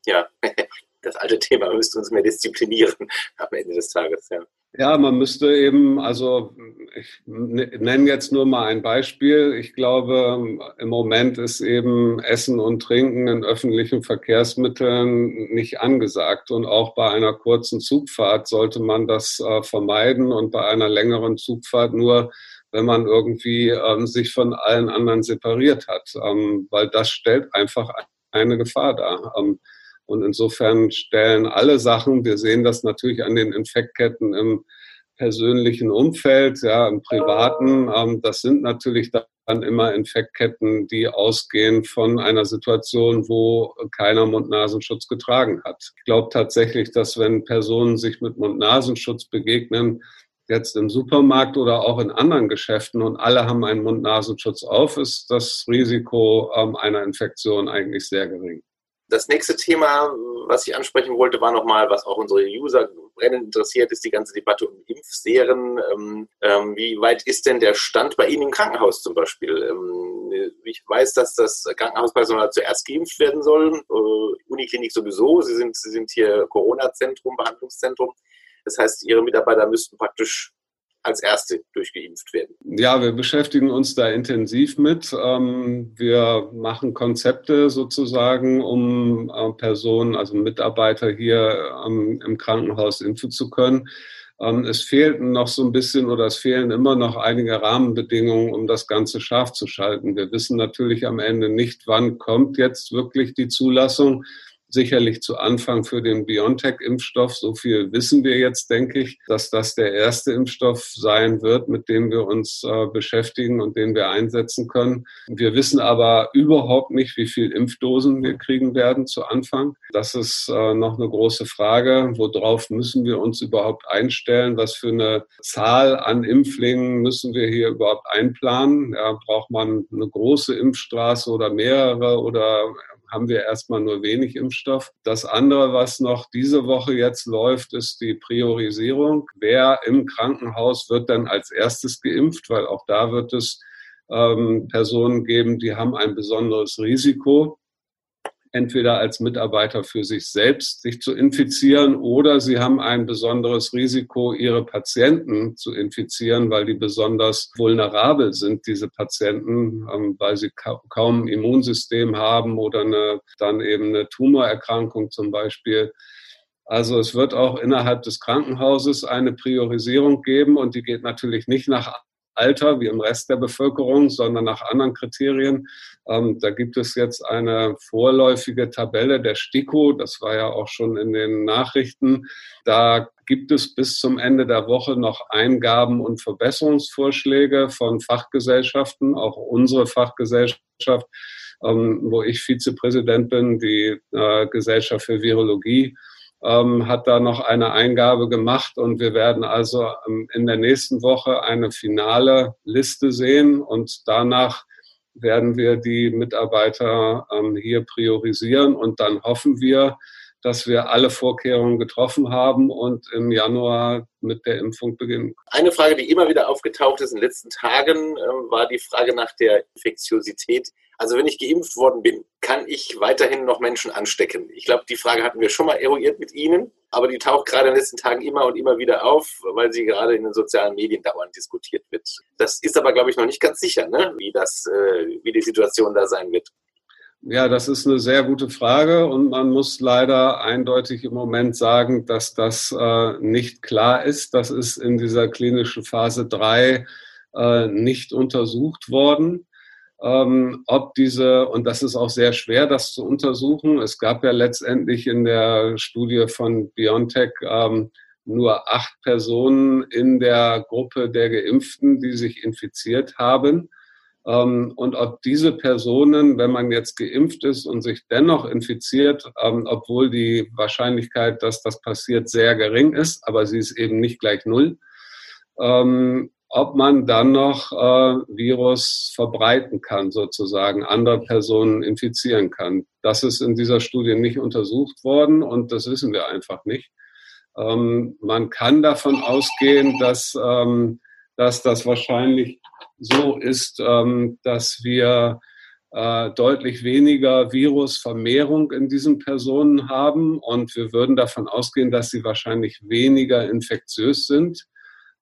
ja, *laughs* das alte Thema, wir müssten uns mehr disziplinieren *laughs* am Ende des Tages, ja. Ja, man müsste eben, also ich nenne jetzt nur mal ein Beispiel. Ich glaube, im Moment ist eben Essen und Trinken in öffentlichen Verkehrsmitteln nicht angesagt. Und auch bei einer kurzen Zugfahrt sollte man das äh, vermeiden und bei einer längeren Zugfahrt nur wenn man irgendwie ähm, sich von allen anderen separiert hat, ähm, weil das stellt einfach eine Gefahr dar. Ähm, und insofern stellen alle Sachen, wir sehen das natürlich an den Infektketten im persönlichen Umfeld, ja, im privaten, ähm, das sind natürlich dann immer Infektketten, die ausgehen von einer Situation, wo keiner Mund-Nasenschutz getragen hat. Ich glaube tatsächlich, dass wenn Personen sich mit Mund-Nasenschutz begegnen, jetzt im Supermarkt oder auch in anderen Geschäften und alle haben einen Mund-Nasenschutz auf, ist das Risiko ähm, einer Infektion eigentlich sehr gering. Das nächste Thema, was ich ansprechen wollte, war nochmal, was auch unsere User brennend interessiert, ist die ganze Debatte um Impfserien. Ähm, ähm, wie weit ist denn der Stand bei Ihnen im Krankenhaus zum Beispiel? Ähm, ich weiß, dass das Krankenhauspersonal zuerst geimpft werden soll, äh, Uniklinik sowieso. Sie sind, Sie sind hier Corona-Zentrum, Behandlungszentrum. Das heißt, Ihre Mitarbeiter müssten praktisch als Erste durchgeimpft werden? Ja, wir beschäftigen uns da intensiv mit. Ähm, wir machen Konzepte sozusagen, um äh, Personen, also Mitarbeiter hier ähm, im Krankenhaus impfen zu können. Ähm, es fehlten noch so ein bisschen oder es fehlen immer noch einige Rahmenbedingungen, um das Ganze scharf zu schalten. Wir wissen natürlich am Ende nicht, wann kommt jetzt wirklich die Zulassung. Sicherlich zu Anfang für den BioNTech-Impfstoff. So viel wissen wir jetzt, denke ich, dass das der erste Impfstoff sein wird, mit dem wir uns äh, beschäftigen und den wir einsetzen können. Wir wissen aber überhaupt nicht, wie viel Impfdosen wir kriegen werden zu Anfang. Das ist äh, noch eine große Frage. Worauf müssen wir uns überhaupt einstellen? Was für eine Zahl an Impflingen müssen wir hier überhaupt einplanen? Ja, braucht man eine große Impfstraße oder mehrere oder haben wir erstmal nur wenig Impfstoff. Das andere, was noch diese Woche jetzt läuft, ist die Priorisierung. Wer im Krankenhaus wird dann als erstes geimpft, weil auch da wird es ähm, Personen geben, die haben ein besonderes Risiko entweder als Mitarbeiter für sich selbst sich zu infizieren oder sie haben ein besonderes Risiko, ihre Patienten zu infizieren, weil die besonders vulnerabel sind, diese Patienten, ähm, weil sie kaum Immunsystem haben oder eine, dann eben eine Tumorerkrankung zum Beispiel. Also es wird auch innerhalb des Krankenhauses eine Priorisierung geben und die geht natürlich nicht nach Alter wie im Rest der Bevölkerung, sondern nach anderen Kriterien. Ähm, da gibt es jetzt eine vorläufige Tabelle der STIKO, das war ja auch schon in den Nachrichten. Da gibt es bis zum Ende der Woche noch Eingaben und Verbesserungsvorschläge von Fachgesellschaften, auch unsere Fachgesellschaft, ähm, wo ich Vizepräsident bin, die äh, Gesellschaft für Virologie ähm, hat da noch eine Eingabe gemacht und wir werden also ähm, in der nächsten Woche eine finale Liste sehen und danach werden wir die Mitarbeiter ähm, hier priorisieren und dann hoffen wir, dass wir alle Vorkehrungen getroffen haben und im Januar mit der Impfung beginnen. Eine Frage, die immer wieder aufgetaucht ist in den letzten Tagen, äh, war die Frage nach der Infektiosität. Also wenn ich geimpft worden bin, kann ich weiterhin noch Menschen anstecken? Ich glaube, die Frage hatten wir schon mal eruiert mit Ihnen, aber die taucht gerade in den letzten Tagen immer und immer wieder auf, weil sie gerade in den sozialen Medien dauernd diskutiert wird. Das ist aber, glaube ich, noch nicht ganz sicher, ne? wie, das, äh, wie die Situation da sein wird. Ja, das ist eine sehr gute Frage und man muss leider eindeutig im Moment sagen, dass das äh, nicht klar ist. Das ist in dieser klinischen Phase 3 äh, nicht untersucht worden. Ähm, ob diese, und das ist auch sehr schwer, das zu untersuchen. Es gab ja letztendlich in der Studie von BioNTech ähm, nur acht Personen in der Gruppe der Geimpften, die sich infiziert haben. Ähm, und ob diese Personen, wenn man jetzt geimpft ist und sich dennoch infiziert, ähm, obwohl die Wahrscheinlichkeit, dass das passiert, sehr gering ist, aber sie ist eben nicht gleich null, ähm, ob man dann noch äh, Virus verbreiten kann, sozusagen andere Personen infizieren kann. Das ist in dieser Studie nicht untersucht worden und das wissen wir einfach nicht. man kann davon ausgehen, dass, dass das wahrscheinlich so ist, ähm, dass wir äh, deutlich weniger Virusvermehrung in diesen Personen haben und wir würden davon ausgehen, dass sie wahrscheinlich weniger infektiös sind.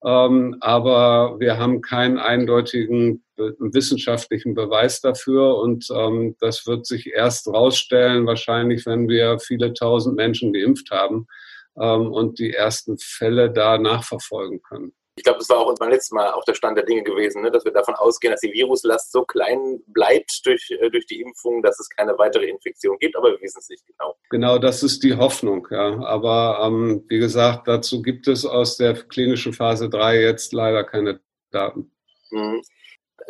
Ähm, aber wir haben keinen eindeutigen wissenschaftlichen Beweis dafür und ähm, das wird sich erst rausstellen, wahrscheinlich, wenn wir viele tausend Menschen geimpft haben und die ersten Fälle da nachverfolgen können. Ich glaube, das war auch beim letzten Mal auch der Stand der Dinge gewesen, ne? dass wir davon ausgehen, dass die Viruslast so klein bleibt durch, äh, durch die Impfung, dass es keine weitere Infektion gibt, aber wir wissen es nicht genau. Genau, das ist die Hoffnung, ja. Aber ähm, wie gesagt, dazu gibt es aus der klinischen Phase 3 jetzt leider keine Daten. Mhm.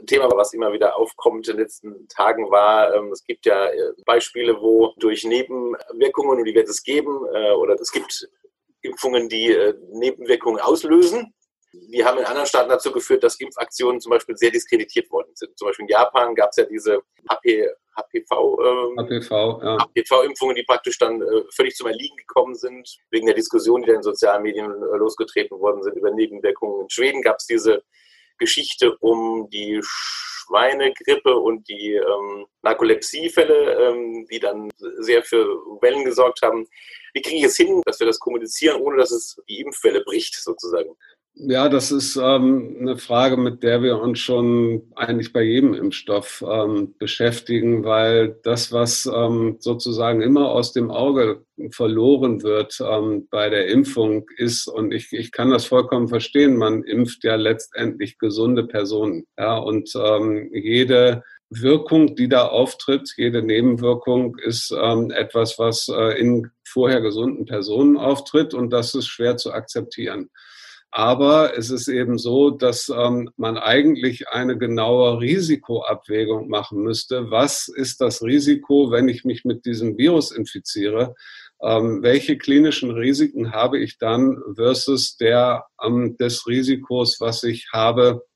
Thema, was immer wieder aufkommt in den letzten Tagen war, ähm, es gibt ja äh, Beispiele, wo durch Nebenwirkungen, und die wird es geben, äh, oder es gibt Impfungen, die äh, Nebenwirkungen auslösen die haben in anderen Staaten dazu geführt, dass Impfaktionen zum Beispiel sehr diskreditiert worden sind. Zum Beispiel in Japan gab es ja diese HP, HPV, ähm, HPV, ja. HPV-Impfungen, die praktisch dann äh, völlig zum Erliegen gekommen sind, wegen der Diskussion, die da in sozialen Medien äh, losgetreten worden sind über Nebenwirkungen. In Schweden gab es diese Geschichte um die Schweinegrippe und die ähm, Narkolepsiefälle, ähm, die dann sehr für Wellen gesorgt haben. Wie kriege ich es hin, dass wir das kommunizieren, ohne dass es die Impfwelle bricht, sozusagen? Ja, das ist ähm, eine Frage, mit der wir uns schon eigentlich bei jedem Impfstoff ähm, beschäftigen, weil das, was ähm, sozusagen immer aus dem Auge verloren wird ähm, bei der Impfung, ist, und ich, ich kann das vollkommen verstehen, man impft ja letztendlich gesunde Personen. Ja, und ähm, jede Wirkung, die da auftritt, jede Nebenwirkung ist ähm, etwas, was äh, in vorher gesunden Personen auftritt und das ist schwer zu akzeptieren. Aber es ist eben so, dass ähm, man eigentlich eine genaue Risikoabwägung machen müsste. Was ist das Risiko, wenn ich mich mit diesem Virus infiziere? Ähm, welche klinischen Risiken habe ich dann versus der ähm, des Risikos, was ich habe,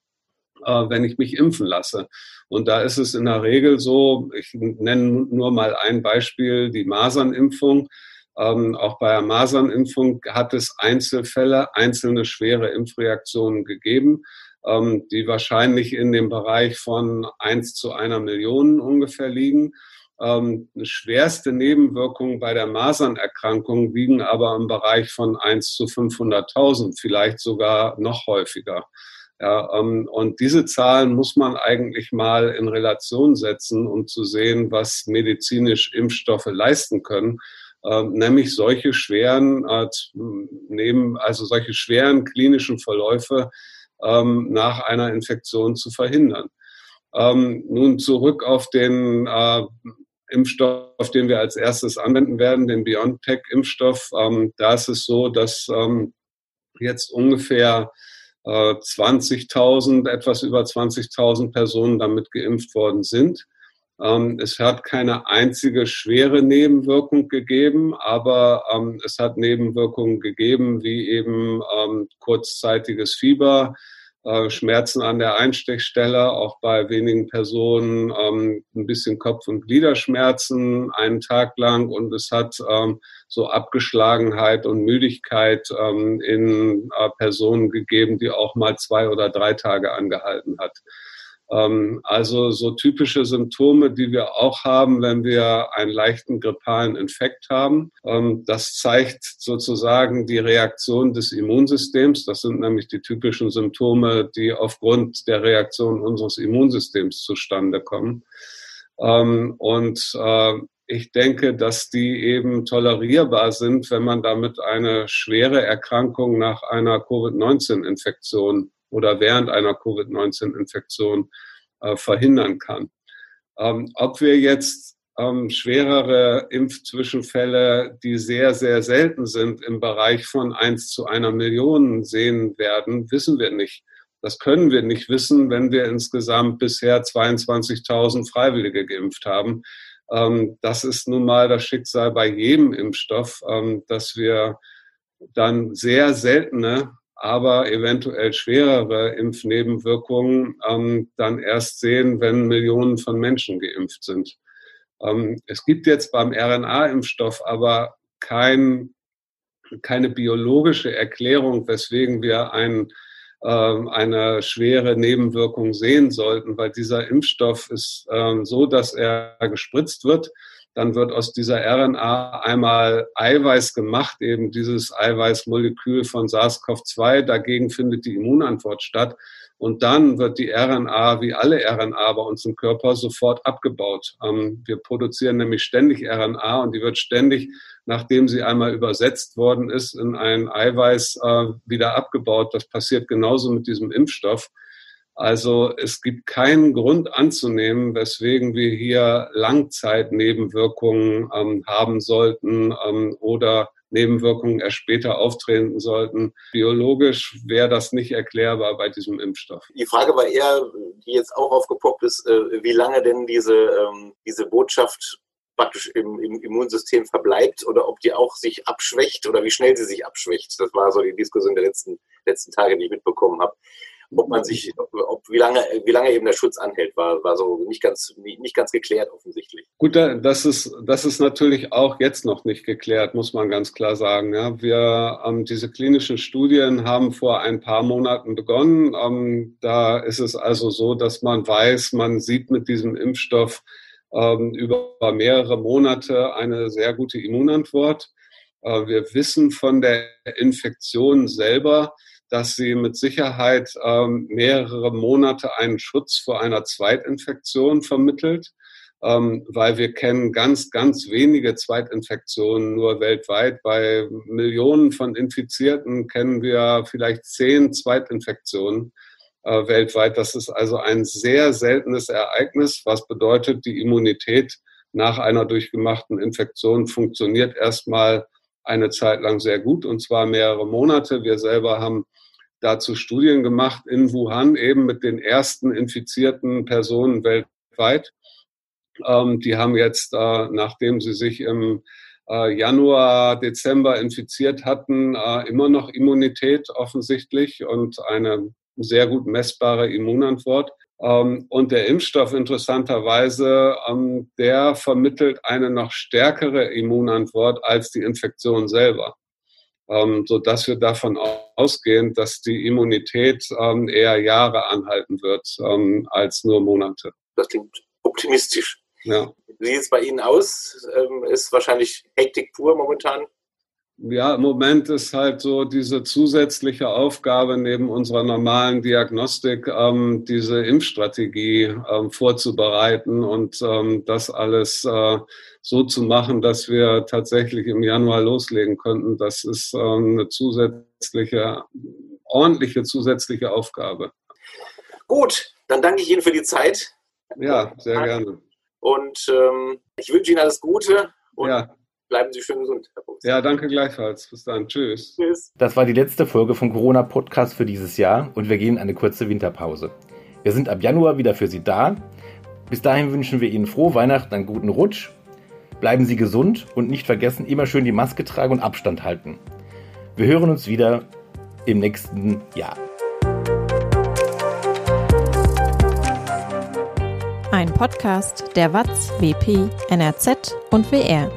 äh, wenn ich mich impfen lasse. Und da ist es in der Regel so, ich nenne nur mal ein Beispiel, die Masernimpfung. Ähm, auch bei der Masernimpfung hat es Einzelfälle, einzelne schwere Impfreaktionen gegeben, ähm, die wahrscheinlich in dem Bereich von eins zu einer Million ungefähr liegen. Ähm, schwerste Nebenwirkungen bei der Masernerkrankung liegen aber im Bereich von eins zu 500.000, vielleicht sogar noch häufiger. Ja, ähm, und diese Zahlen muss man eigentlich mal in Relation setzen, um zu sehen, was medizinisch Impfstoffe leisten können. Ähm, nämlich solche schweren, äh, neben, also solche schweren klinischen Verläufe ähm, nach einer Infektion zu verhindern. Ähm, nun zurück auf den äh, Impfstoff, den wir als erstes anwenden werden, den BioNTech-Impfstoff. Da ist es so, dass jetzt ungefähr 20.000, äh, etwas über 20.000 Personen damit geimpft worden sind. Ähm, es hat keine einzige schwere Nebenwirkung gegeben, aber ähm, es hat Nebenwirkungen gegeben, wie eben ähm, kurzzeitiges Fieber, äh, Schmerzen an der Einstechstelle, auch bei wenigen Personen ein bisschen Kopf- und Gliederschmerzen einen Tag lang und es hat so Abgeschlagenheit und Müdigkeit in äh, Personen gegeben, die auch mal zwei oder drei Tage angehalten hat. Ähm, also so typische Symptome, die wir auch haben, wenn wir einen leichten grippalen Infekt haben. Ähm, das zeigt sozusagen die Reaktion des Immunsystems. Das sind nämlich die typischen Symptome, die aufgrund der Reaktion unseres Immunsystems zustande kommen. Ähm, und äh, ich denke, dass die eben tolerierbar sind, wenn man damit eine schwere Erkrankung nach einer Covid-19-Infektion oder während einer Covid-19-Infektion äh, verhindern kann. Ähm, ob wir jetzt ähm, schwerere Impfzwischenfälle, die sehr, sehr selten sind, im Bereich von eins zu einer Million sehen werden, wissen wir nicht. Das können wir nicht wissen, wenn wir insgesamt bisher 22.000 Freiwillige geimpft haben. Ähm, das ist nun mal das Schicksal bei jedem Impfstoff, ähm, dass wir dann sehr seltene aber eventuell schwerere Impfnebenwirkungen ähm, dann erst sehen, wenn Millionen von Menschen geimpft sind. Ähm, es gibt jetzt beim RNA-Impfstoff aber kein, keine biologische Erklärung, weswegen wir ein, äh, eine schwere Nebenwirkung sehen sollten, weil dieser Impfstoff ist äh, so, dass er gespritzt wird dann wird aus dieser RNA einmal Eiweiß gemacht, eben dieses Eiweißmolekül von SARS-CoV-2. Dagegen findet die Immunantwort statt. Und dann wird die RNA, wie alle RNA bei uns im Körper, sofort abgebaut. Ähm, wir produzieren nämlich ständig RNA und die wird ständig, nachdem sie einmal übersetzt worden ist, in ein Eiweiß äh, wieder abgebaut. Das passiert genauso mit diesem Impfstoff. Also es gibt keinen Grund anzunehmen, weswegen wir hier Langzeitnebenwirkungen ähm, haben sollten ähm, oder Nebenwirkungen erst später auftreten sollten. Biologisch wäre das nicht erklärbar bei diesem Impfstoff. Die Frage war eher, die jetzt auch aufgepoppt ist, äh, wie lange denn diese, ähm, diese Botschaft praktisch im, im, Immunsystem verbleibt oder ob die auch sich abschwächt oder wie schnell sie sich abschwächt. Das war so die Diskussion der letzten, letzten Tage, die ich mitbekommen habe ob man sich, ob, wie lange, wie lange eben der Schutz anhält, war, war so nicht ganz, nicht ganz geklärt offensichtlich. Gut, das ist, das ist natürlich auch jetzt noch nicht geklärt, muss man ganz klar sagen. Ja, wir, ähm, diese klinischen Studien haben vor ein paar Monaten begonnen. Ähm, da ist es also so, dass man weiß, man sieht mit diesem Impfstoff ähm, über mehrere Monate eine sehr gute Immunantwort. Äh, wir wissen von der Infektion selber, dass sie mit Sicherheit ähm, mehrere Monate einen Schutz vor einer Zweitinfektion vermittelt, ähm, weil wir kennen ganz, ganz wenige Zweitinfektionen nur weltweit. Bei Millionen von Infizierten kennen wir vielleicht zehn Zweitinfektionen. äh, weltweit. Das ist also ein sehr seltenes Ereignis, was bedeutet, die Immunität nach einer durchgemachten Infektion funktioniert erstmal eine Zeit lang sehr gut und zwar mehrere Monate. Wir selber haben dazu Studien gemacht in Wuhan, eben mit den ersten infizierten Personen weltweit. Ähm, die haben jetzt, äh, nachdem sie sich im äh, Januar, Dezember infiziert hatten, äh, immer noch Immunität offensichtlich und eine sehr gut messbare Immunantwort. Ähm, und der Impfstoff interessanterweise, ähm, der vermittelt eine noch stärkere Immunantwort als die Infektion selber. Ähm, so dass wir davon ausgehen, dass die Immunität eher Jahre anhalten wird als nur Monate. Das klingt optimistisch. Ja. Wie sieht es bei Ihnen aus? Ist wahrscheinlich Hektik pur momentan? Ja, im Moment ist halt so diese zusätzliche Aufgabe neben unserer normalen Diagnostik, ähm, diese Impfstrategie ähm, vorzubereiten und ähm, das alles äh, so zu machen, dass wir tatsächlich im Januar loslegen könnten. Das ist ähm, eine zusätzliche, ordentliche zusätzliche Aufgabe. Gut, dann danke ich Ihnen für die Zeit. Ja, sehr gerne. Und ähm, ich wünsche Ihnen alles Gute. Und ja. Bleiben Sie schön gesund, Herr Bums. Ja, danke gleichfalls. Bis dann. Tschüss. Tschüss. Das war die letzte Folge vom Corona-Podcast für dieses Jahr und wir gehen in eine kurze Winterpause. Wir sind ab Januar wieder für Sie da. Bis dahin wünschen wir Ihnen frohe Weihnachten, einen guten Rutsch. Bleiben Sie gesund und nicht vergessen, immer schön die Maske tragen und Abstand halten. Wir hören uns wieder im nächsten Jahr. Ein Podcast der WAZ, WP, NRZ und WR.